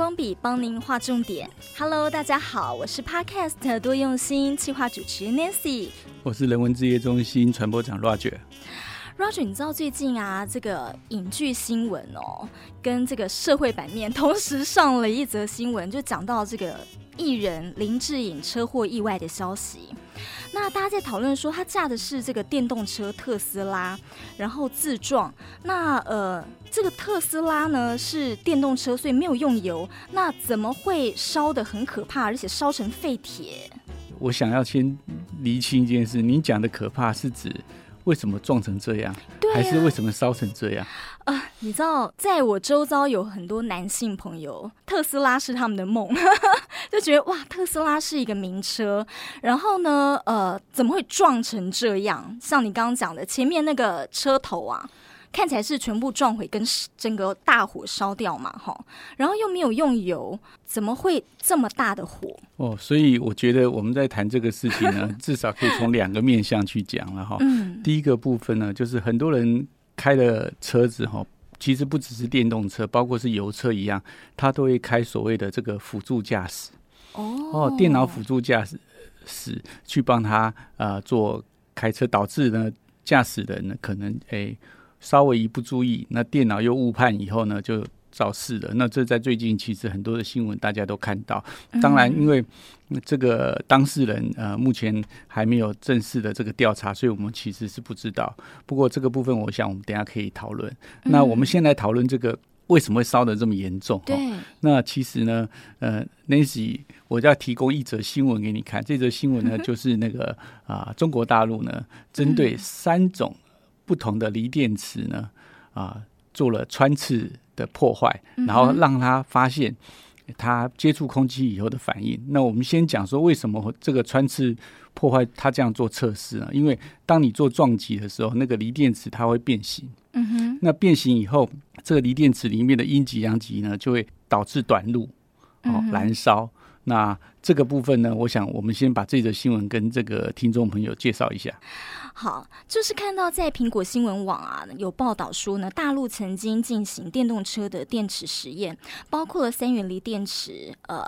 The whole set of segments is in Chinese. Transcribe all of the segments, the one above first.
光笔帮您画重点。Hello，大家好，我是 Podcast 多用心企划主持 Nancy，我是人文置业中心传播长 Roger。Roger，你知道最近啊，这个影剧新闻哦，跟这个社会版面 同时上了一则新闻，就讲到这个艺人林志颖车祸意外的消息。那大家在讨论说，他驾的是这个电动车特斯拉，然后自撞。那呃，这个特斯拉呢是电动车，所以没有用油。那怎么会烧得很可怕，而且烧成废铁？我想要先厘清一件事，你讲的可怕是指为什么撞成这样，对啊，还是为什么烧成这样？啊、呃，你知道，在我周遭有很多男性朋友，特斯拉是他们的梦，就觉得哇，特斯拉是一个名车。然后呢，呃，怎么会撞成这样？像你刚刚讲的，前面那个车头啊，看起来是全部撞毁，跟整个大火烧掉嘛，哈。然后又没有用油，怎么会这么大的火？哦，所以我觉得我们在谈这个事情呢，至少可以从两个面向去讲了哈。嗯，第一个部分呢，就是很多人。开的车子哈，其实不只是电动车，包括是油车一样，它都会开所谓的这个辅助驾驶。哦，电脑辅助驾驶驶去帮他呃做开车，导致呢驾驶人呢可能诶、欸、稍微一不注意，那电脑又误判以后呢就。肇事的，那这在最近其实很多的新闻大家都看到。当然，因为这个当事人呃目前还没有正式的这个调查，所以我们其实是不知道。不过这个部分，我想我们等一下可以讨论。那我们先来讨论这个为什么会烧的这么严重？对。那其实呢，呃，Nancy，我要提供一则新闻给你看。这则新闻呢，就是那个啊、呃，中国大陆呢，针对三种不同的锂电池呢，啊、呃，做了穿刺。的破坏，然后让他发现他接触空气以后的反应。那我们先讲说，为什么这个穿刺破坏他这样做测试呢？因为当你做撞击的时候，那个锂电池它会变形。嗯哼。那变形以后，这个锂电池里面的阴极阳极呢，就会导致短路，哦，燃烧。那这个部分呢，我想我们先把这则新闻跟这个听众朋友介绍一下。好，就是看到在苹果新闻网啊有报道说呢，大陆曾经进行电动车的电池实验，包括了三元锂电池、呃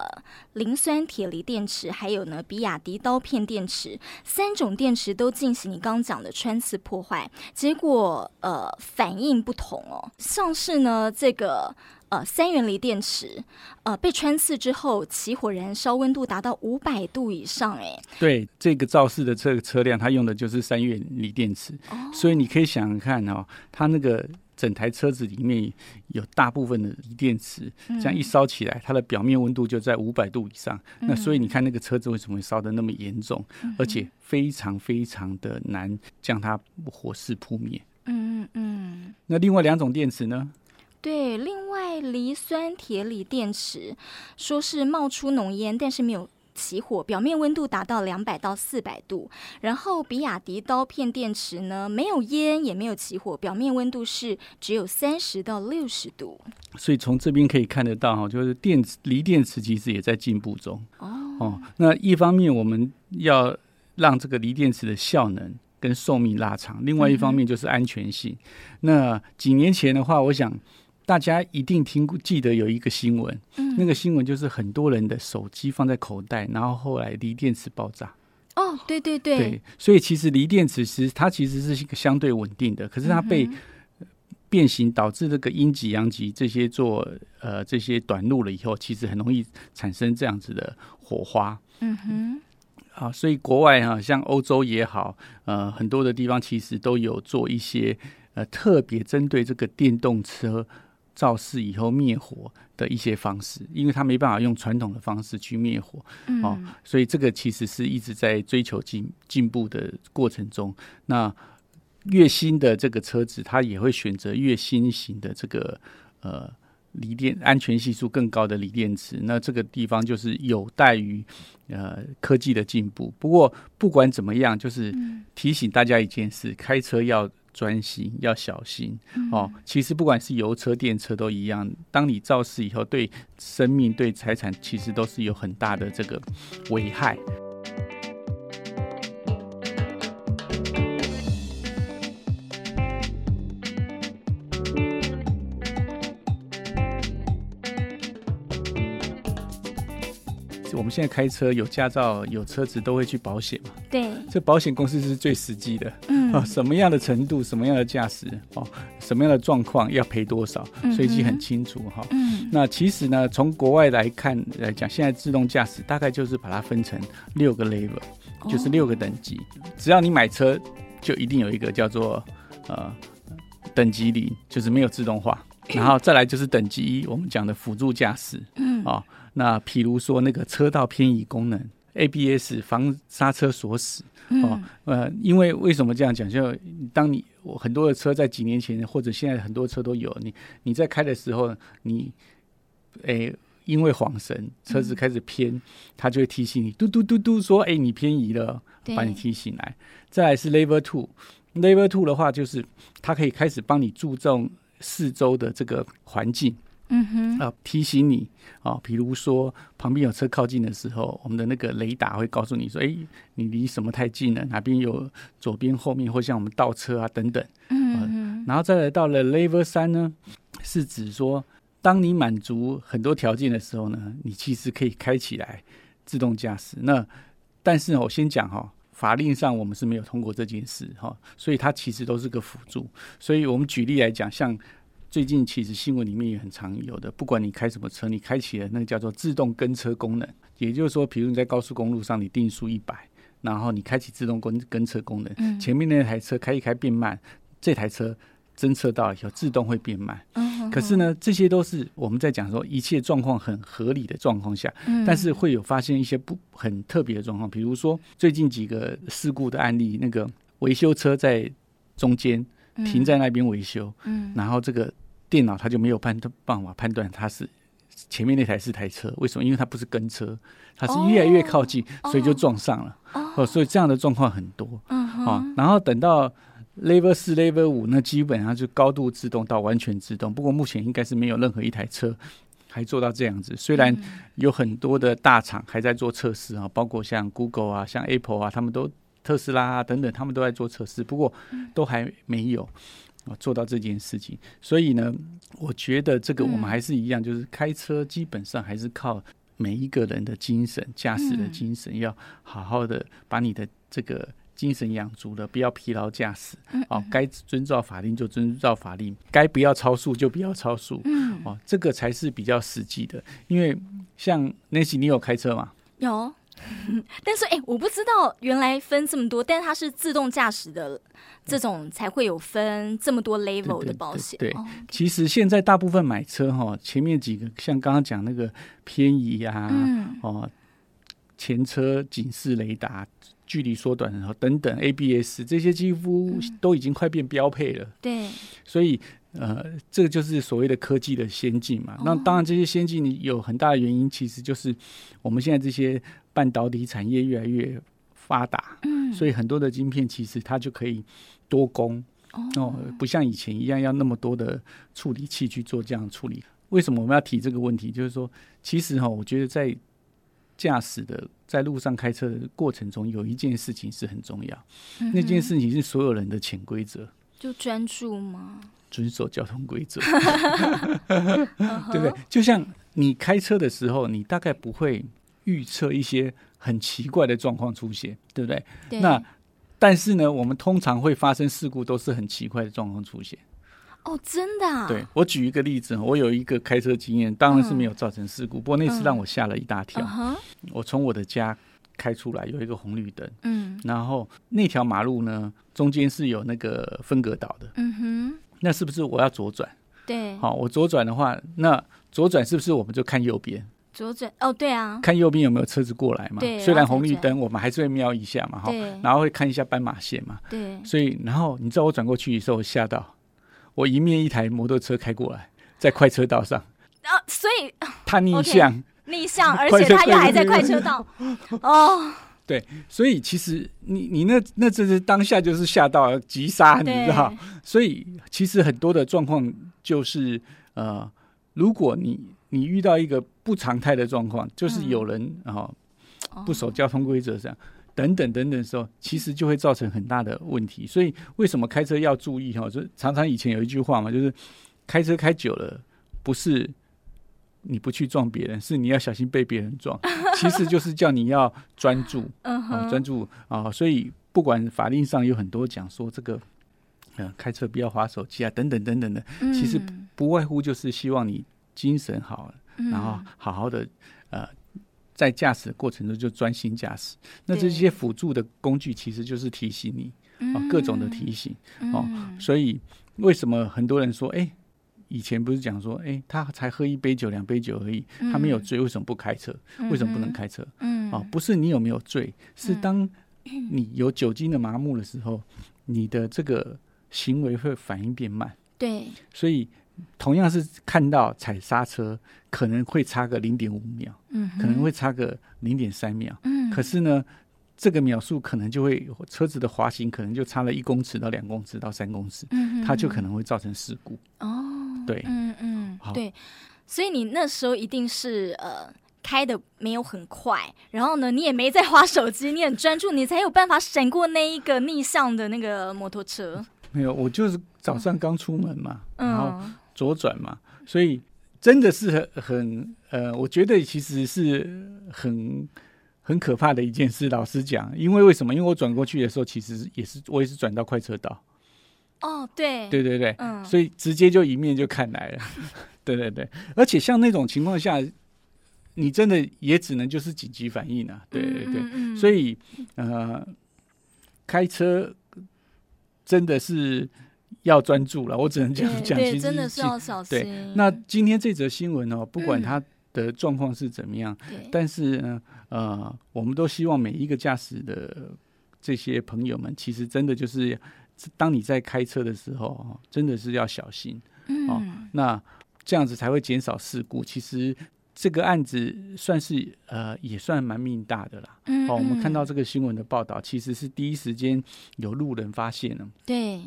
磷酸铁锂电池，还有呢比亚迪刀片电池，三种电池都进行你刚刚讲的穿刺破坏，结果呃反应不同哦，像是呢这个。呃，三元锂电池，呃，被穿刺之后起火燃烧，温度达到五百度以上，哎，对，这个肇事的这个车辆，它用的就是三元锂电池，哦，所以你可以想想看哦，它那个整台车子里面有大部分的锂电池，这样一烧起来，它的表面温度就在五百度以上，嗯，那所以你看那个车子为什么会烧的那么严重，嗯，而且非常非常的难将它火势扑灭，嗯嗯，那另外两种电池呢？对，另外磷酸铁锂电池说是冒出浓烟，但是没有起火，表面温度达到两百到四百度。然后比亚迪刀片电池呢，没有烟也没有起火，表面温度是只有三十到六十度。所以从这边可以看得到哈，就是电池锂电池其实也在进步中。哦哦，那一方面我们要让这个锂电池的效能跟寿命拉长，另外一方面就是安全性。嗯、那几年前的话，我想。大家一定听过，记得有一个新闻，嗯，那个新闻就是很多人的手机放在口袋，然后后来锂电池爆炸。哦，对对对，对，所以其实锂电池其实它其实是一个相对稳定的，可是它被变形导致这个阴极阳极这些做呃这些短路了以后，其实很容易产生这样子的火花。嗯哼，啊，所以国外哈，像欧洲也好，呃，很多的地方其实都有做一些呃特别针对这个电动车。肇事以后灭火的一些方式，因为他没办法用传统的方式去灭火，嗯，哦，所以这个其实是一直在追求进进步的过程中。那越新的这个车子，它也会选择越新型的这个呃锂电安全系数更高的锂电池。那这个地方就是有待于呃科技的进步。不过不管怎么样，就是提醒大家一件事：开车要。专心要小心哦。其实不管是油车、电车都一样。当你肇事以后，对生命、对财产，其实都是有很大的这个危害。现在开车有驾照有车子都会去保险嘛？对，这保险公司是最实际的。嗯，啊，什么样的程度，什么样的驾驶，哦，什么样的状况要赔多少，随机很清楚哈。嗯，那其实呢，从国外来看来讲，现在自动驾驶大概就是把它分成六个 level，就是六个等级。只要你买车，就一定有一个叫做呃等级零，就是没有自动化。然后再来就是等级一，我们讲的辅助驾驶。嗯，哦，那譬如说那个车道偏移功能，ABS 防刹车锁死。哦，呃，因为为什么这样讲？就当你我很多的车在几年前或者现在很多车都有，你你在开的时候，你诶因为晃神，车子开始偏，它就会提醒你，嘟嘟嘟嘟说，哎，你偏移了，把你提醒来。再来是 Level Two，Level Two 的话就是它可以开始帮你注重。四周的这个环境，嗯哼，啊，提醒你啊，比如说旁边有车靠近的时候，我们的那个雷达会告诉你说，哎，你离什么太近了？哪边有左边、后面，或像我们倒车啊等等，嗯哼，然后再来到了 Level 三呢，是指说，当你满足很多条件的时候呢，你其实可以开起来自动驾驶。那但是我先讲哈。法令上我们是没有通过这件事哈，所以它其实都是个辅助。所以我们举例来讲，像最近其实新闻里面也很常有的，不管你开什么车，你开启了那个叫做自动跟车功能，也就是说，比如你在高速公路上你定速一百，然后你开启自动跟跟车功能，前面那台车开一开变慢，这台车。侦测到以后自动会变慢，可是呢，这些都是我们在讲说一切状况很合理的状况下，但是会有发现一些不很特别的状况，比如说最近几个事故的案例，那个维修车在中间停在那边维修，然后这个电脑它就没有判办法判断它是前面那台是台车，为什么？因为它不是跟车，它是越来越靠近，所以就撞上了。哦，所以这样的状况很多。哦，然后等到。Level 四、Level 五，那基本上就高度自动到完全自动。不过目前应该是没有任何一台车还做到这样子。虽然有很多的大厂还在做测试啊，包括像 Google 啊、像 Apple 啊，他们都特斯拉啊等等，他们都在做测试。不过都还没有做到这件事情。所以呢，我觉得这个我们还是一样，就是开车基本上还是靠每一个人的精神、驾驶的精神，要好好的把你的这个。精神养足了，不要疲劳驾驶。哦，该遵照法令就遵照法令，该不要超速就不要超速。嗯，哦，这个才是比较实际的。因为像 Nancy，你有开车吗？有，但是哎、欸，我不知道原来分这么多，但它是自动驾驶的这种才会有分这么多 level 的保险。对，对，对，对，其实现在大部分买车哈，前面几个像刚刚讲那个偏移啊，嗯、哦，前车警示雷达。距离缩短，然后等等，ABS 这些几乎都已经快变标配了。对，所以呃，这个就是所谓的科技的先进嘛。那当然，这些先进有很大的原因，其实就是我们现在这些半导体产业越来越发达。嗯，所以很多的晶片其实它就可以多工哦，不像以前一样要那么多的处理器去做这样处理。为什么我们要提这个问题？就是说，其实哈，我觉得在驾驶的在路上开车的过程中，有一件事情是很重要，嗯、那件事情是所有人的潜规则，就专注吗？遵守交通规则，对不对？就像你开车的时候，你大概不会预测一些很奇怪的状况出现，对不对？对。那但是呢，我们通常会发生事故，都是很奇怪的状况出现。哦，真的啊？对，我举一个例子，我有一个开车经验，当然是没有造成事故，嗯、不过那次让我吓了一大跳。嗯、我从我的家开出来，有一个红绿灯，嗯，然后那条马路呢，中间是有那个分隔岛的，嗯哼，那是不是我要左转？对，好，我左转的话，那左转是不是我们就看右边？左转，哦，对啊，看右边有没有车子过来嘛？对，虽然红绿灯，我们还是会瞄一下嘛，哈，然后会看一下斑马线嘛，对，所以然后你知道我转过去的时候，我吓到。我迎面一台摩托车开过来，在快车道上啊，所以 他逆向逆向，而且他又还在快车道 哦。对，所以其实你你那那这是当下就是吓到急刹，你知道？所以其实很多的状况就是呃，如果你你遇到一个不常态的状况，就是有人啊、不守交通规则这样。等等等等的时候，其实就会造成很大的问题。所以为什么开车要注意哈？就常常以前有一句话嘛，就是开车开久了，不是你不去撞别人，是你要小心被别人撞。其实就是叫你要专注，啊，专注啊。所以不管法令上有很多讲说这个，呃，开车不要划手机啊，等等等等的，其实不外乎就是希望你精神好，然后好好的呃，在驾驶的过程中就专心驾驶。那这些辅助的工具其实就是提醒你啊，各种的提醒哦。所以为什么很多人说，哎？以前不是讲说，哎、欸，他才喝一杯酒、两杯酒而已，他没有醉，为什么不开车？嗯、为什么不能开车？嗯，哦，不是你有没有醉，是当你有酒精的麻木的时候，你的这个行为会反应变慢。对，所以同样是看到踩刹车，可能会差个零点五秒，嗯，可能会差个零点三秒，嗯，可是呢，这个秒数可能就会车子的滑行可能就差了一公尺到两公尺到三公尺，嗯，它就可能会造成事故。哦。对，嗯嗯，对，所以你那时候一定是呃开的没有很快，然后呢，你也没在滑手机，你很专注，你才有办法闪过那一个逆向的那个摩托车。没有，我就是早上刚出门嘛，嗯、然后左转嘛，所以真的是很很呃，我觉得其实是很很可怕的一件事。老实讲，因为为什么？因为我转过去的时候，其实也是我也是转到快车道。哦，对，对对对，嗯，所以直接就迎面就看来了，对对对，而且像那种情况下，你真的也只能就是紧急反应啊，对对对，嗯嗯、所以呃，开车真的是要专注了，我只能这样讲，对，真的是要小心。对，那今天这则新闻哦，不管它的状况是怎么样，嗯、但是呢，呃，我们都希望每一个驾驶的这些朋友们，其实真的就是。当你在开车的时候，真的是要小心，嗯、哦，那这样子才会减少事故。其实这个案子算是呃，也算蛮命大的啦。嗯，嗯，哦，我们看到这个新闻的报道，其实是第一时间有路人发现了，对，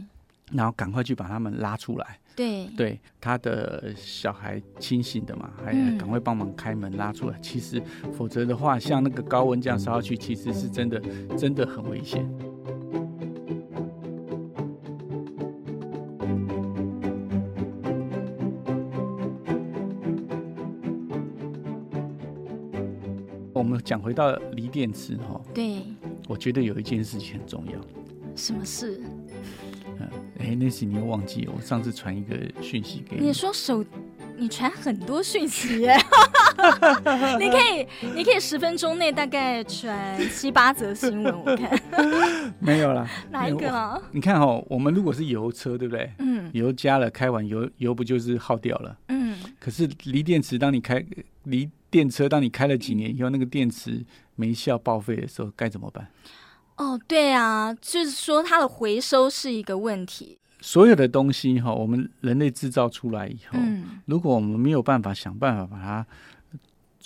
然后赶快去把他们拉出来，对，对，他的小孩清醒的嘛，还赶快帮忙开门拉出来。嗯、其实否则的话，像那个高温这样烧下去，其实是真的真的很危险。我们讲回到锂电池哈，对，我觉得有一件事情很重要。什么事？嗯，哎，那是你又忘记，我上次传一个讯息给你。你说手，你传很多讯息耶，你可以，你可以十分钟内大概传七八则新闻，我看。没有啦，哪一个啊？你看哦，我们如果是油车，对不对？嗯。油加了，开完油，油不就是耗掉了？嗯。可是锂电池，当你开锂。电车，当你开了几年以后，那个电池没效报废的时候，该怎么办？哦，对啊，就是说它的回收是一个问题。所有的东西哈，我们人类制造出来以后，嗯，如果我们没有办法想办法把它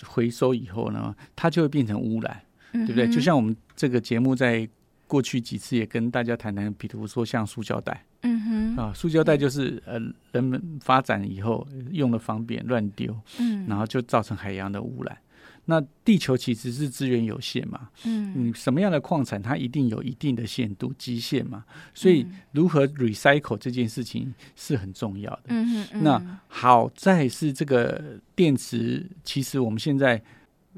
回收以后呢，它就会变成污染，嗯，对不对？就像我们这个节目在过去几次也跟大家谈谈，比如说像塑胶袋。嗯哼，啊，塑胶袋就是呃，人们发展以后用的方便，乱丢，嗯，然后就造成海洋的污染。那地球其实是资源有限嘛，嗯，你什么样的矿产它一定有一定的限度极限嘛，所以如何 recycle 这件事情是很重要的。嗯哼，嗯，那好在是这个电池，其实我们现在。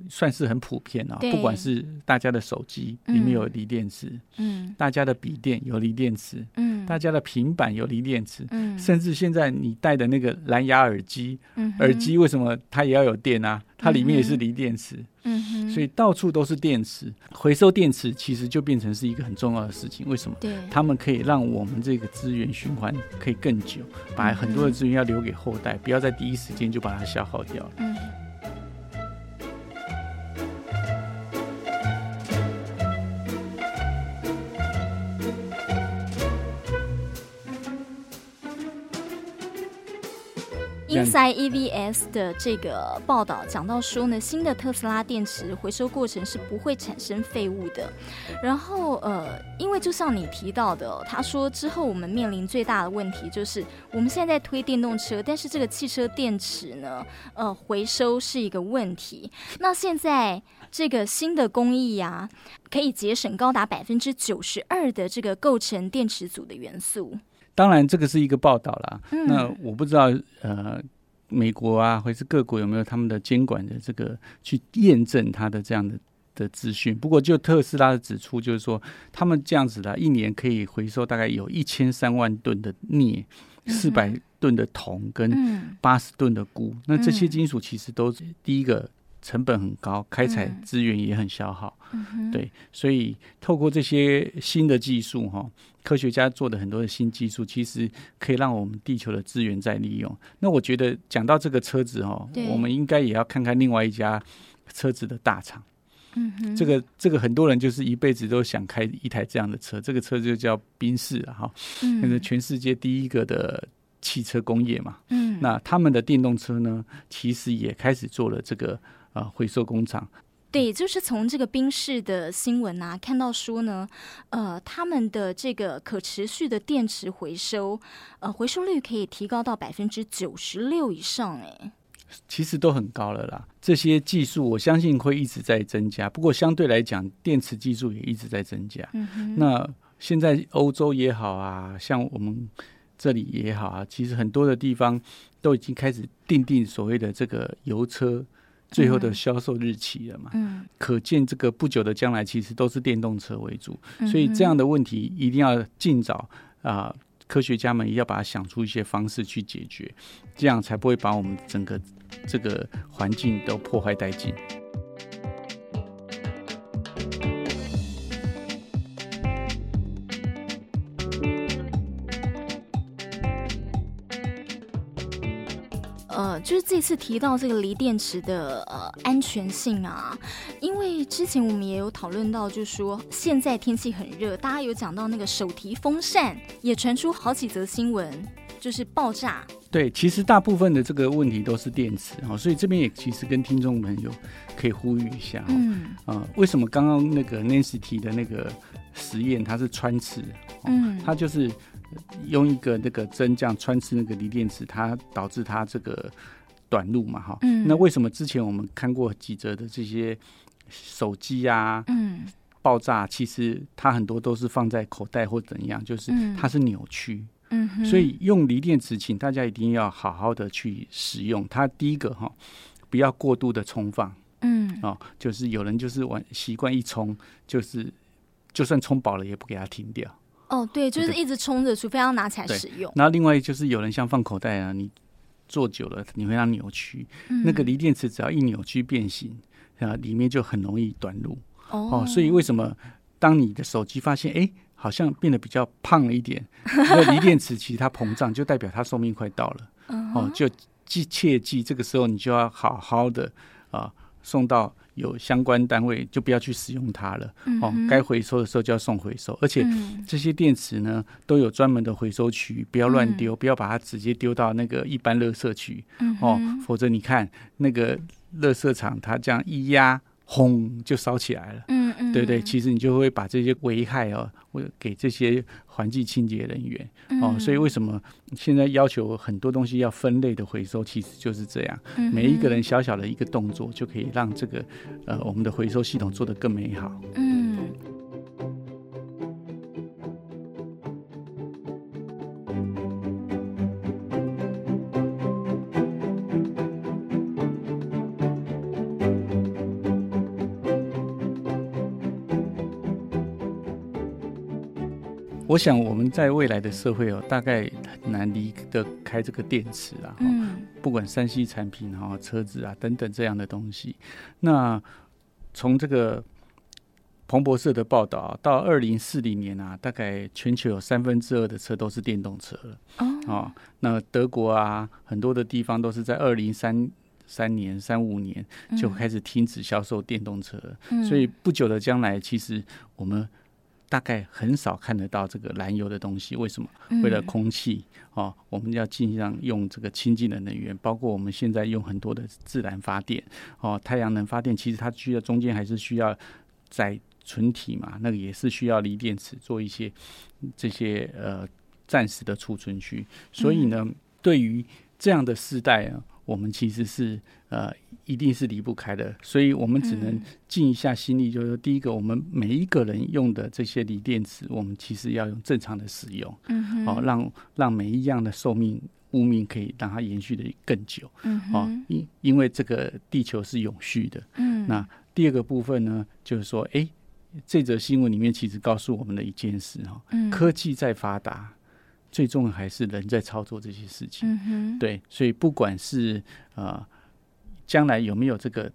算是很普遍啊，不管是大家的手机里面有锂电池，嗯，大家的笔电有锂电池，嗯，大家的平板有锂电池，嗯，甚至现在你戴的那个蓝牙耳机，嗯，耳机为什么它也要有电啊？它里面也是锂电池，嗯哼，所以到处都是电池，回收电池其实就变成是一个很重要的事情。为什么？对，他们可以让我们这个资源循环可以更久，把很多的资源要留给后代，不要在第一时间就把它消耗掉了。嗯。Inside EVS 的这个报道讲到说呢，新的特斯拉电池回收过程是不会产生废物的。然后呃，因为就像你提到的，他说之后我们面临最大的问题就是我们现在在推电动车，但是这个汽车电池呢，呃，回收是一个问题。那现在这个新的工艺呀，可以节省高达百分之九十二的这个构成电池组的元素。当然，这个是一个报道啦。嗯、那我不知道，呃，美国啊，或是各国有没有他们的监管的这个去验证它的这样的的资讯。不过就特斯拉的指出，就是说他们这样子的，一年可以回收大概有一千三万吨的镍，四百吨的铜跟八十吨的钴。那这些金属其实都第一个。成本很高，开采资源也很消耗，嗯、对，所以透过这些新的技术，哈，科学家做的很多的新技术，其实可以让我们地球的资源再利用。那我觉得讲到这个车子，哈，我们应该也要看看另外一家车子的大厂。嗯哼，这个这个很多人就是一辈子都想开一台这样的车，这个车就叫宾士了，哈，那个全世界第一个的汽车工业嘛。嗯，那他们的电动车呢，其实也开始做了这个。啊，回收工厂，对，就是从这个冰室的新闻啊，看到说呢，呃，他们的这个可持续的电池回收，呃，回收率可以提高到百分之九十六以上，哎，其实都很高了啦。这些技术我相信会一直在增加，不过相对来讲，电池技术也一直在增加。嗯哼，那现在欧洲也好啊，像我们这里也好啊，其实很多的地方都已经开始定定所谓的这个油车。最后的销售日期了嘛？嗯，可见这个不久的将来其实都是电动车为主，嗯、所以这样的问题一定要尽早啊、呃，科学家们也要把它想出一些方式去解决，这样才不会把我们整个这个环境都破坏殆尽。就是这次提到这个锂电池的呃安全性啊，因为之前我们也有讨论到，就是说现在天气很热，大家有讲到那个手提风扇也传出好几则新闻，就是爆炸。对，其实大部分的这个问题都是电池哦，所以这边也其实跟听众朋友可以呼吁一下，嗯啊、呃，为什么刚刚那个 Nancy 提的那个实验它是穿刺，嗯，它就是。用一个那个针这样穿刺那个锂电池，它导致它这个短路嘛，哈。嗯。那为什么之前我们看过几则的这些手机啊，嗯，爆炸，其实它很多都是放在口袋或怎样，就是它是扭曲。嗯。所以用锂电池，请大家一定要好好的去使用。它第一个哈，不要过度的充放。嗯。哦，就是有人就是玩习惯一充，就是就算充饱了也不给它停掉。哦，对，就是一直充着，除非要拿起来使用。然后另外就是有人像放口袋啊，你坐久了你会让扭曲，嗯、那个锂电池只要一扭曲变形，啊，里面就很容易短路。哦，哦，所以为什么当你的手机发现哎，好像变得比较胖了一点，那锂电池其实它膨胀，就代表它寿命快到了。哦，就记切记这个时候你就要好好的啊送到。有相关单位就不要去使用它了，嗯、哦，该回收的时候就要送回收，而且这些电池呢都有专门的回收区，不要乱丢，嗯、不要把它直接丢到那个一般垃圾区，嗯、哦，否则你看那个垃圾场它这样一压。轰就烧起来了，嗯嗯，对对，其实你就会把这些危害哦，会给这些环境清洁人员、嗯、哦，所以为什么现在要求很多东西要分类的回收，其实就是这样，嗯、每一个人小小的一个动作就可以让这个呃我们的回收系统做得更美好，嗯。我想我们在未来的社会哦，大概很难离得开这个电池啊。嗯。不管三 C 产品哈、车子啊等等这样的东西，那从这个彭博社的报道到二零四零年啊，大概全球有三分之二的车都是电动车了。哦。那德国啊，很多的地方都是在二零三三年、三五年就开始停止销售电动车。嗯。所以不久的将来，其实我们。大概很少看得到这个燃油的东西，为什么？为了空气哦，我们要尽量用这个清净的能源，包括我们现在用很多的自然发电哦，太阳能发电，其实它需要中间还是需要载存体嘛，那个也是需要锂电池做一些这些呃暂时的储存区。所以呢，对于这样的世代啊。我们其实是呃，一定是离不开的，所以我们只能尽一下心力，就是说，第一个，我们每一个人用的这些锂电池，我们其实要用正常的使用，嗯哼，好，让让每一样的寿命物命可以让它延续的更久。嗯，哦，因因为这个地球是永续的。嗯，那第二个部分呢，就是说，哎，这则新闻里面其实告诉我们的一件事哈，嗯，科技在发达，最重要还是人在操作这些事情。嗯哼，对，所以不管是啊，将来有没有这个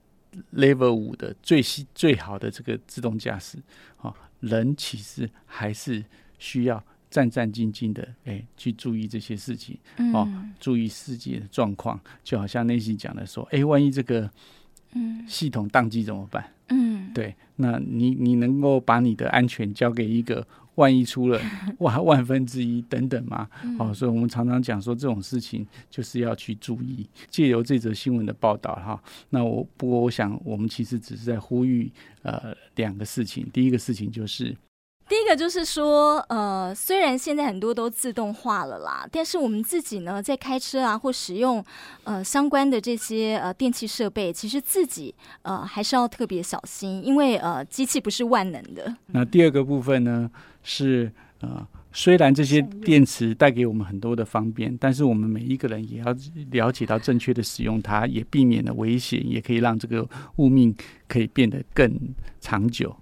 Level 五的最新最好的这个自动驾驶，哦，人其实还是需要。战战兢兢的，哎、欸，去注意这些事情，哦，嗯、注意世界的状况，就好像内心讲的说，哎、欸，万一这个，嗯，系统宕机怎么办？嗯，对，那你你能够把你的安全交给一个万一出了 万万分之一等等吗？嗯、哦，所以我们常常讲说这种事情就是要去注意。借由这则新闻的报道，哈，那我不过我想我们其实只是在呼吁呃两个事情，第一个事情就是。第一个就是说，呃，虽然现在很多都自动化了啦，但是我们自己呢，在开车啊或使用呃相关的这些呃电器设备，其实自己呃还是要特别小心，因为呃机器不是万能的。那第二个部分呢，是呃虽然这些电池带给我们很多的方便，但是我们每一个人也要了解到正确的使用它，也避免了危险，也可以让这个物命可以变得更长久。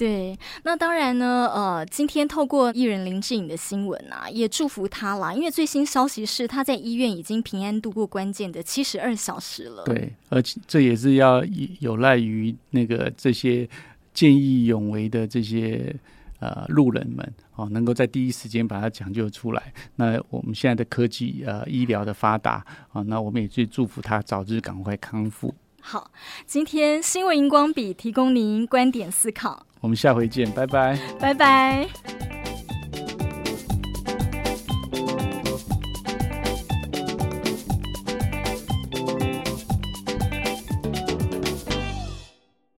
对，那当然呢，呃，今天透过艺人林志颖的新闻啊，也祝福他啦，因为最新消息是他在医院已经平安度过关键的七十二小时了。对，而且这也是要有赖于那个这些见义勇为的这些呃路人们哦，能够在第一时间把它抢救出来。那我们现在的科技呃医疗的发达啊，哦，那我们也去祝福他早日赶快康复。好，今天新闻荧光笔提供您观点思考。我们下回见，拜拜，拜拜。